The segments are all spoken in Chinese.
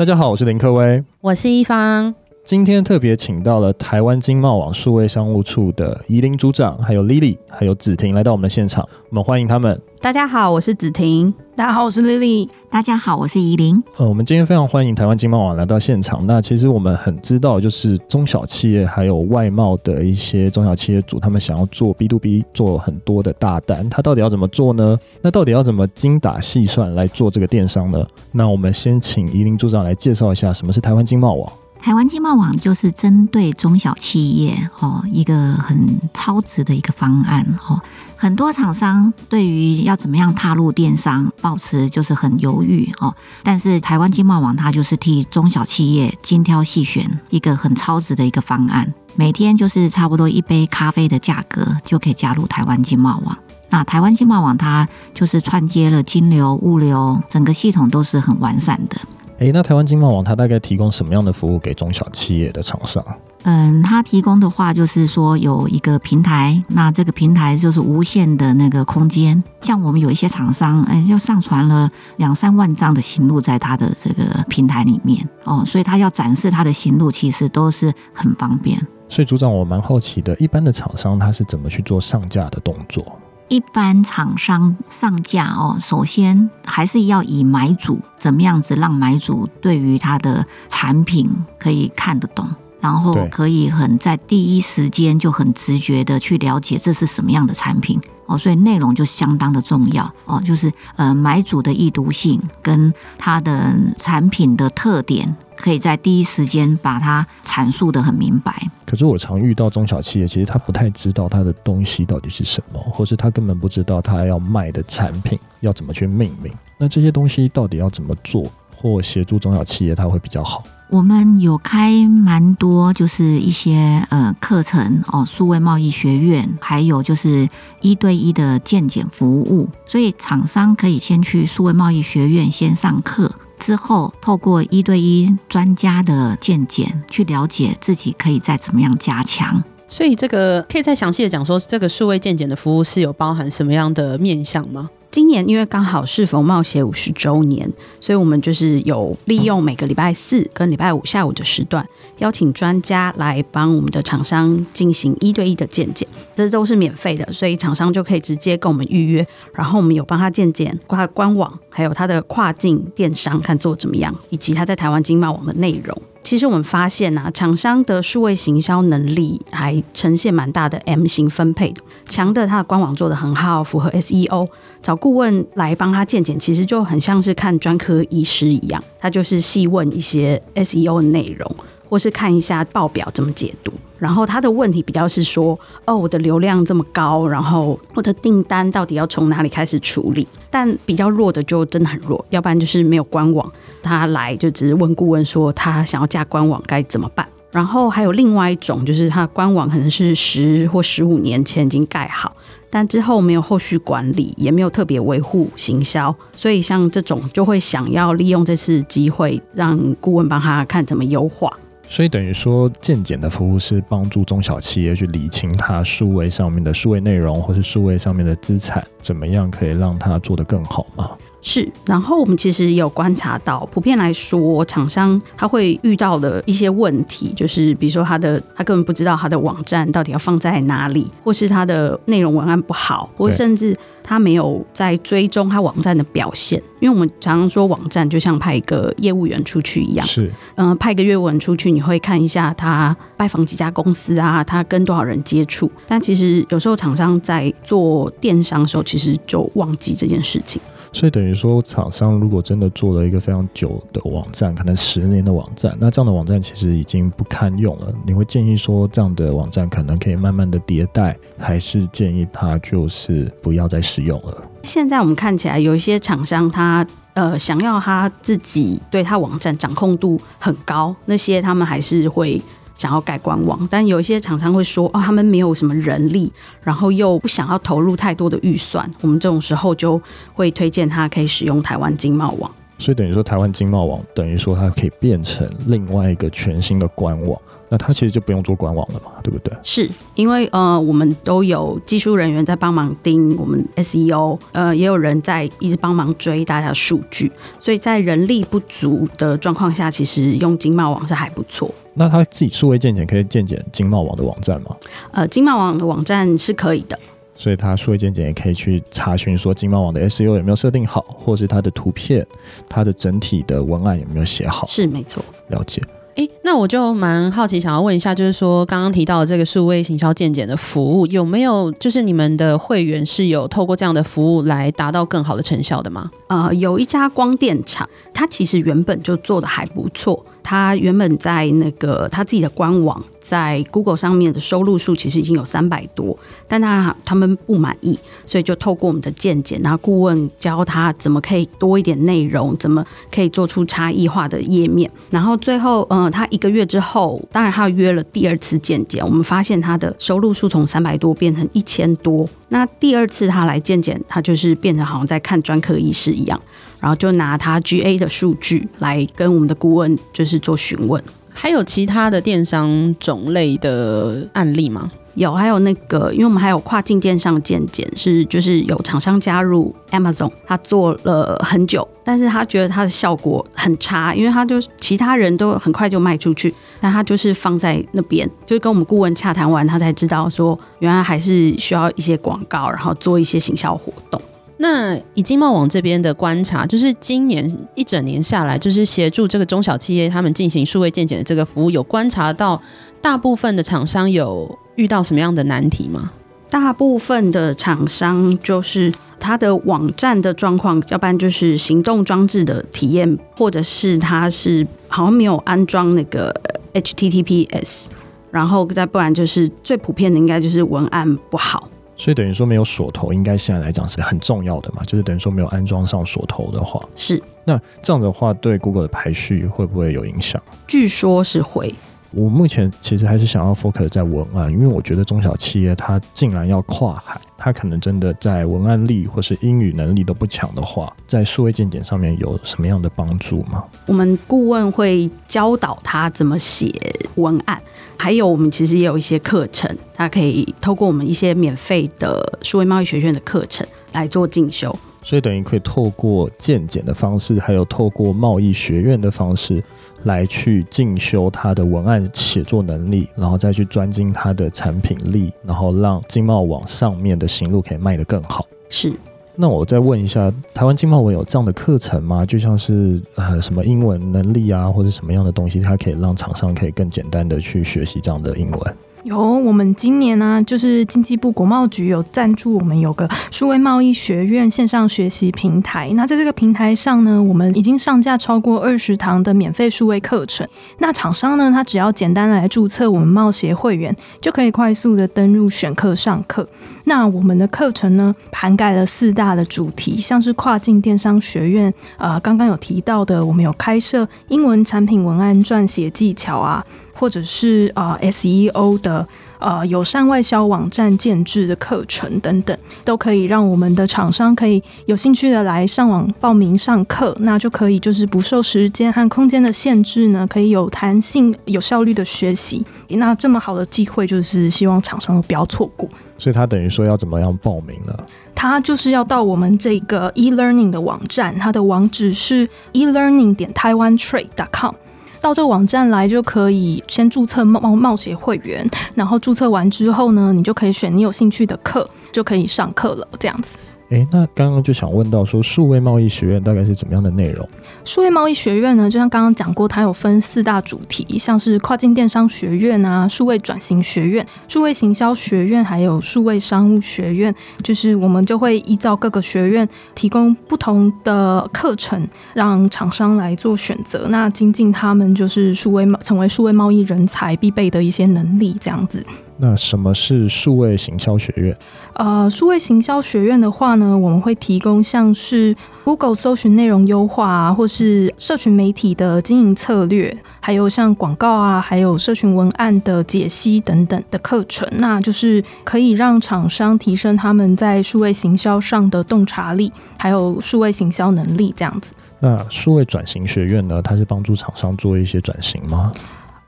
大家好，我是林克威，我是一方。今天特别请到了台湾经贸网数位商务处的宜林组长，还有 Lily，还有子婷来到我们的现场，我们欢迎他们。大家好，我是子婷。大家好，我是 Lily。大家好，我是宜林。呃，我们今天非常欢迎台湾经贸网来到现场。那其实我们很知道，就是中小企业还有外贸的一些中小企业主，他们想要做 B to B，做很多的大单，他到底要怎么做呢？那到底要怎么精打细算来做这个电商呢？那我们先请宜林组长来介绍一下什么是台湾经贸网。台湾经贸网就是针对中小企业哦，一个很超值的一个方案哦。很多厂商对于要怎么样踏入电商，保持就是很犹豫哦。但是台湾经贸网它就是替中小企业精挑细选一个很超值的一个方案，每天就是差不多一杯咖啡的价格就可以加入台湾经贸网。那台湾经贸网它就是串接了金流、物流，整个系统都是很完善的。诶，那台湾经贸网它大概提供什么样的服务给中小企业的厂商？嗯，它提供的话就是说有一个平台，那这个平台就是无限的那个空间。像我们有一些厂商，哎，就上传了两三万张的行路在它的这个平台里面哦，所以它要展示它的行路，其实都是很方便。所以组长，我蛮好奇的，一般的厂商他是怎么去做上架的动作？一般厂商上架哦，首先还是要以买主怎么样子让买主对于他的产品可以看得懂，然后可以很在第一时间就很直觉的去了解这是什么样的产品哦，所以内容就相当的重要哦，就是呃买主的易读性跟他的产品的特点。可以在第一时间把它阐述得很明白。可是我常遇到中小企业，其实他不太知道他的东西到底是什么，或是他根本不知道他要卖的产品要怎么去命名。那这些东西到底要怎么做，或协助中小企业，他会比较好？我们有开蛮多，就是一些呃课程哦，数位贸易学院，还有就是一对一的健检服务，所以厂商可以先去数位贸易学院先上课。之后，透过一对一专家的见解，去了解自己可以再怎么样加强。所以，这个可以再详细的讲说，这个数位见解的服务是有包含什么样的面向吗？今年因为刚好是逢贸协五十周年，所以我们就是有利用每个礼拜四跟礼拜五下午的时段，邀请专家来帮我们的厂商进行一对一的见解，这都是免费的，所以厂商就可以直接跟我们预约，然后我们有帮他见解他的官网，还有他的跨境电商看做怎么样，以及他在台湾经贸网的内容。其实我们发现啊，厂商的数位行销能力还呈现蛮大的 M 型分配的，强的他的官网做得很好，符合 SEO，找顾问来帮他健检，其实就很像是看专科医师一样，他就是细问一些 SEO 的内容，或是看一下报表怎么解读。然后他的问题比较是说，哦，我的流量这么高，然后我的订单到底要从哪里开始处理？但比较弱的就真的很弱，要不然就是没有官网，他来就只是问顾问说他想要架官网该怎么办。然后还有另外一种，就是他官网可能是十或十五年前已经盖好，但之后没有后续管理，也没有特别维护行销，所以像这种就会想要利用这次机会，让顾问帮他看怎么优化。所以等于说，健检的服务是帮助中小企业去理清它数位上面的数位内容，或是数位上面的资产，怎么样可以让它做得更好吗？是，然后我们其实也有观察到，普遍来说，厂商他会遇到的一些问题，就是比如说他的他根本不知道他的网站到底要放在哪里，或是他的内容文案不好，或甚至他没有在追踪他网站的表现。因为我们常常说，网站就像派一个业务员出去一样，是，嗯、呃，派个业务员出去，你会看一下他拜访几家公司啊，他跟多少人接触。但其实有时候厂商在做电商的时候，其实就忘记这件事情。所以等于说，厂商如果真的做了一个非常久的网站，可能十年的网站，那这样的网站其实已经不堪用了。你会建议说，这样的网站可能可以慢慢的迭代，还是建议它就是不要再使用了？现在我们看起来，有一些厂商他呃想要他自己对他网站掌控度很高，那些他们还是会。想要盖官网，但有一些厂商会说，哦，他们没有什么人力，然后又不想要投入太多的预算，我们这种时候就会推荐他可以使用台湾经贸网。所以等于说，台湾经贸网等于说它可以变成另外一个全新的官网，那它其实就不用做官网了嘛，对不对？是因为呃，我们都有技术人员在帮忙盯我们 SEO，呃，也有人在一直帮忙追大家数据，所以在人力不足的状况下，其实用经贸网是还不错。那他自己数位健检可以健检经贸网的网站吗？呃，经贸网的网站是可以的。所以他数位健检也可以去查询说经贸网的 SEO 有没有设定好，或是它的图片、它的整体的文案有没有写好？是没错，了解。哎，那我就蛮好奇，想要问一下，就是说刚刚提到的这个数位行销健检的服务，有没有就是你们的会员是有透过这样的服务来达到更好的成效的吗？呃，有一家光电厂，它其实原本就做的还不错。它原本在那个他自己的官网，在 Google 上面的收录数其实已经有三百多，但他他们不满意，所以就透过我们的见检，然后顾问教他怎么可以多一点内容，怎么可以做出差异化的页面，然后最后，嗯、他一个月之后，当然他约了第二次见检，我们发现他的收录数从三百多变成一千多，那第二次他来见检，他就是变成好像在看专科医师一样。然后就拿他 GA 的数据来跟我们的顾问就是做询问，还有其他的电商种类的案例吗？有，还有那个，因为我们还有跨境电商健检，是就是有厂商加入 Amazon，他做了很久，但是他觉得他的效果很差，因为他就其他人都很快就卖出去，但他就是放在那边，就跟我们顾问洽谈完，他才知道说原来还是需要一些广告，然后做一些行销活动。那以经贸网这边的观察，就是今年一整年下来，就是协助这个中小企业他们进行数位健检的这个服务，有观察到大部分的厂商有遇到什么样的难题吗？大部分的厂商就是他的网站的状况，要不然就是行动装置的体验，或者是他是好像没有安装那个 HTTPS，然后再不然就是最普遍的应该就是文案不好。所以等于说没有锁头，应该现在来讲是很重要的嘛？就是等于说没有安装上锁头的话，是。那这样的话，对 Google 的排序会不会有影响？据说是会。我目前其实还是想要 focus 在文案，因为我觉得中小企业它竟然要跨海，它可能真的在文案力或是英语能力都不强的话，在数位健检上面有什么样的帮助吗？我们顾问会教导他怎么写文案。还有，我们其实也有一些课程，他可以透过我们一些免费的数位贸易学院的课程来做进修。所以等于可以透过鉴检的方式，还有透过贸易学院的方式来去进修他的文案写作能力，然后再去专精他的产品力，然后让经贸网上面的行路可以卖得更好。是。那我再问一下，台湾经贸文有这样的课程吗？就像是呃什么英文能力啊，或者什么样的东西，它可以让厂商可以更简单的去学习这样的英文？有，我们今年呢、就是经济部国贸局有赞助我们有个数位贸易学院线上学习平台。那在这个平台上呢，我们已经上架超过二十堂的免费数位课程。那厂商呢，他只要简单来注册我们贸协会员，就可以快速的登入选课上课。那我们的课程呢，涵盖了四大的主题，像是跨境电商学院，呃，刚刚有提到的，我们有开设英文产品文案撰写技巧啊。或者是呃 SEO 的呃友善外销网站建制的课程等等，都可以让我们的厂商可以有兴趣的来上网报名上课，那就可以就是不受时间和空间的限制呢，可以有弹性、有效率的学习。那这么好的机会，就是希望厂商都不要错过。所以他等于说要怎么样报名呢？他就是要到我们这个 e-learning 的网站，它的网址是 e-learning 点 taiwantrade.com。到这个网站来就可以先注册冒冒险会员，然后注册完之后呢，你就可以选你有兴趣的课，就可以上课了，这样子。诶，那刚刚就想问到说，数位贸易学院大概是怎么样的内容？数位贸易学院呢，就像刚刚讲过，它有分四大主题，像是跨境电商学院啊、数位转型学院、数位行销学院，还有数位商务学院。就是我们就会依照各个学院提供不同的课程，让厂商来做选择。那精进他们就是数位成为数位贸易人才必备的一些能力，这样子。那什么是数位行销学院？呃，数位行销学院的话呢，我们会提供像是 Google 搜寻内容优化啊，或是社群媒体的经营策略，还有像广告啊，还有社群文案的解析等等的课程。那就是可以让厂商提升他们在数位行销上的洞察力，还有数位行销能力这样子。那数位转型学院呢？它是帮助厂商做一些转型吗？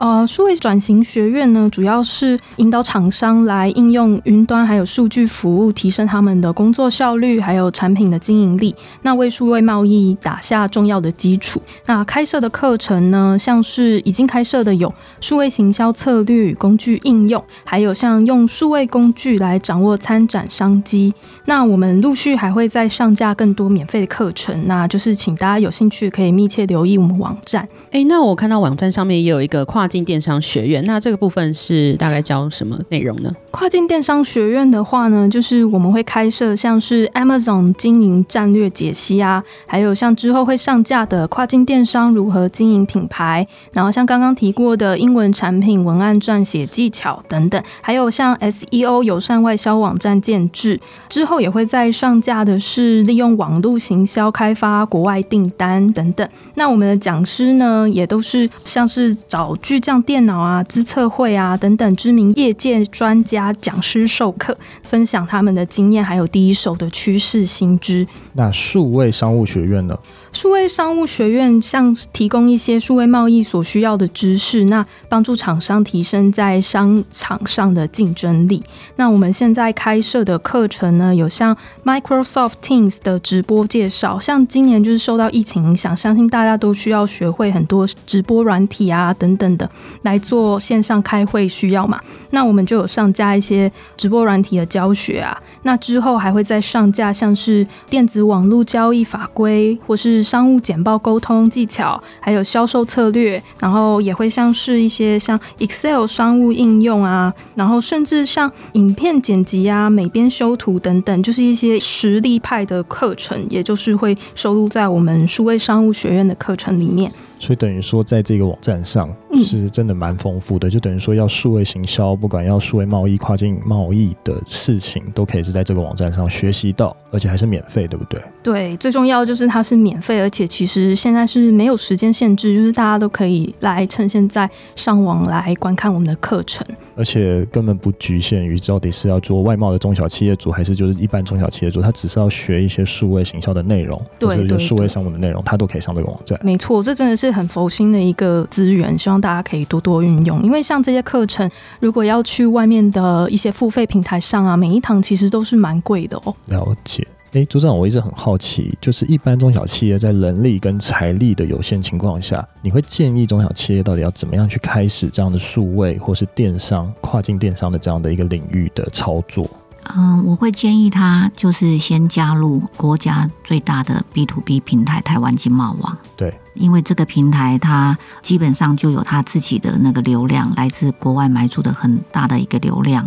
呃，数位转型学院呢，主要是引导厂商来应用云端还有数据服务，提升他们的工作效率，还有产品的经营力，那为数位贸易打下重要的基础。那开设的课程呢，像是已经开设的有数位行销策略与工具应用，还有像用数位工具来掌握参展商机。那我们陆续还会再上架更多免费的课程，那就是请大家有兴趣可以密切留意我们网站。诶，那我看到网站上面也有一个跨境电商学院，那这个部分是大概教什么内容呢？跨境电商学院的话呢，就是我们会开设像是 Amazon 经营战略解析啊，还有像之后会上架的跨境电商如何经营品牌，然后像刚刚提过的英文产品文案撰写技巧等等，还有像 SEO 友善外销网站建置，之后也会再上架的是利用网络行销开发国外订单等等。那我们的讲师呢，也都是像是找巨匠电脑啊、资策会啊等等知名业界专家讲师授课，分享他们的经验，还有第一手的趋势新知。那数位商务学院呢？数位商务学院像提供一些数位贸易所需要的知识，那帮助厂商提升在商场上的竞争力。那我们现在开设的课程呢，有像 Microsoft Teams 的直播介绍，像今年就是受到疫情影响，相信大家都需要学会很多直播软体啊等等的来做线上开会需要嘛。那我们就有上架一些直播软体的教学啊。那之后还会再上架像是电子网络交易法规或是。商务简报沟通技巧，还有销售策略，然后也会像是一些像 Excel 商务应用啊，然后甚至像影片剪辑啊、美编修图等等，就是一些实力派的课程，也就是会收录在我们数位商务学院的课程里面。所以等于说，在这个网站上是真的蛮丰富的，就等于说要数位行销，不管要数位贸易、跨境贸易的事情，都可以是在这个网站上学习到，而且还是免费，对不对？对，最重要就是它是免费，而且其实现在是没有时间限制，就是大家都可以来趁现在上网来观看我们的课程，而且根本不局限于到底是要做外贸的中小企业主，还是就是一般中小企业主，他只是要学一些数位行销的内容，对，或者数位商务的内容，他都可以上这个网站。没错，这真的是。很佛心的一个资源，希望大家可以多多运用。因为像这些课程，如果要去外面的一些付费平台上啊，每一堂其实都是蛮贵的哦。了解。哎，组长，我一直很好奇，就是一般中小企业在人力跟财力的有限情况下，你会建议中小企业到底要怎么样去开始这样的数位或是电商、跨境电商的这样的一个领域的操作？嗯，我会建议他就是先加入国家最大的 B to B 平台台湾经贸网。对，因为这个平台它基本上就有它自己的那个流量，来自国外买主的很大的一个流量。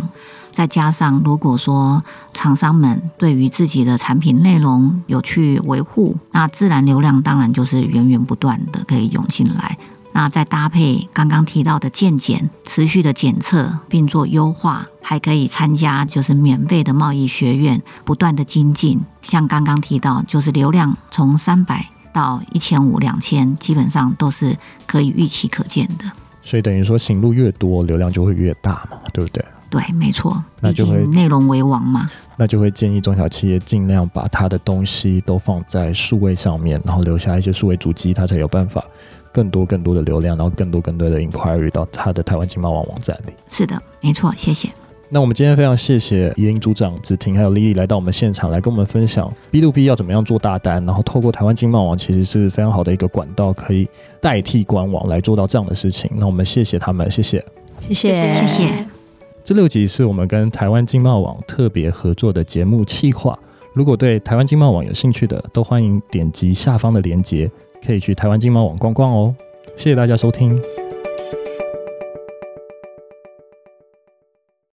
再加上如果说厂商们对于自己的产品内容有去维护，那自然流量当然就是源源不断的可以涌进来。那再搭配刚刚提到的健检，持续的检测并做优化，还可以参加就是免费的贸易学院，不断的精进。像刚刚提到，就是流量从三百到一千五、两千，基本上都是可以预期可见的。所以等于说，行路越多，流量就会越大嘛，对不对？对，没错。那就会内容为王嘛。那就会建议中小企业尽量把它的东西都放在数位上面，然后留下一些数位足迹，它才有办法。更多更多的流量，然后更多更多的 inquiry 到它的台湾经贸网网站里。是的，没错，谢谢。那我们今天非常谢谢宜伶组长、子婷还有 Lily 来到我们现场，来跟我们分享 B to B 要怎么样做大单，然后透过台湾经贸网其实是非常好的一个管道，可以代替官网来做到这样的事情。那我们谢谢他们，谢谢，谢谢，谢谢。这六集是我们跟台湾经贸网特别合作的节目企划。如果对台湾经贸网有兴趣的，都欢迎点击下方的链接。可以去台湾经贸网逛逛哦，谢谢大家收听。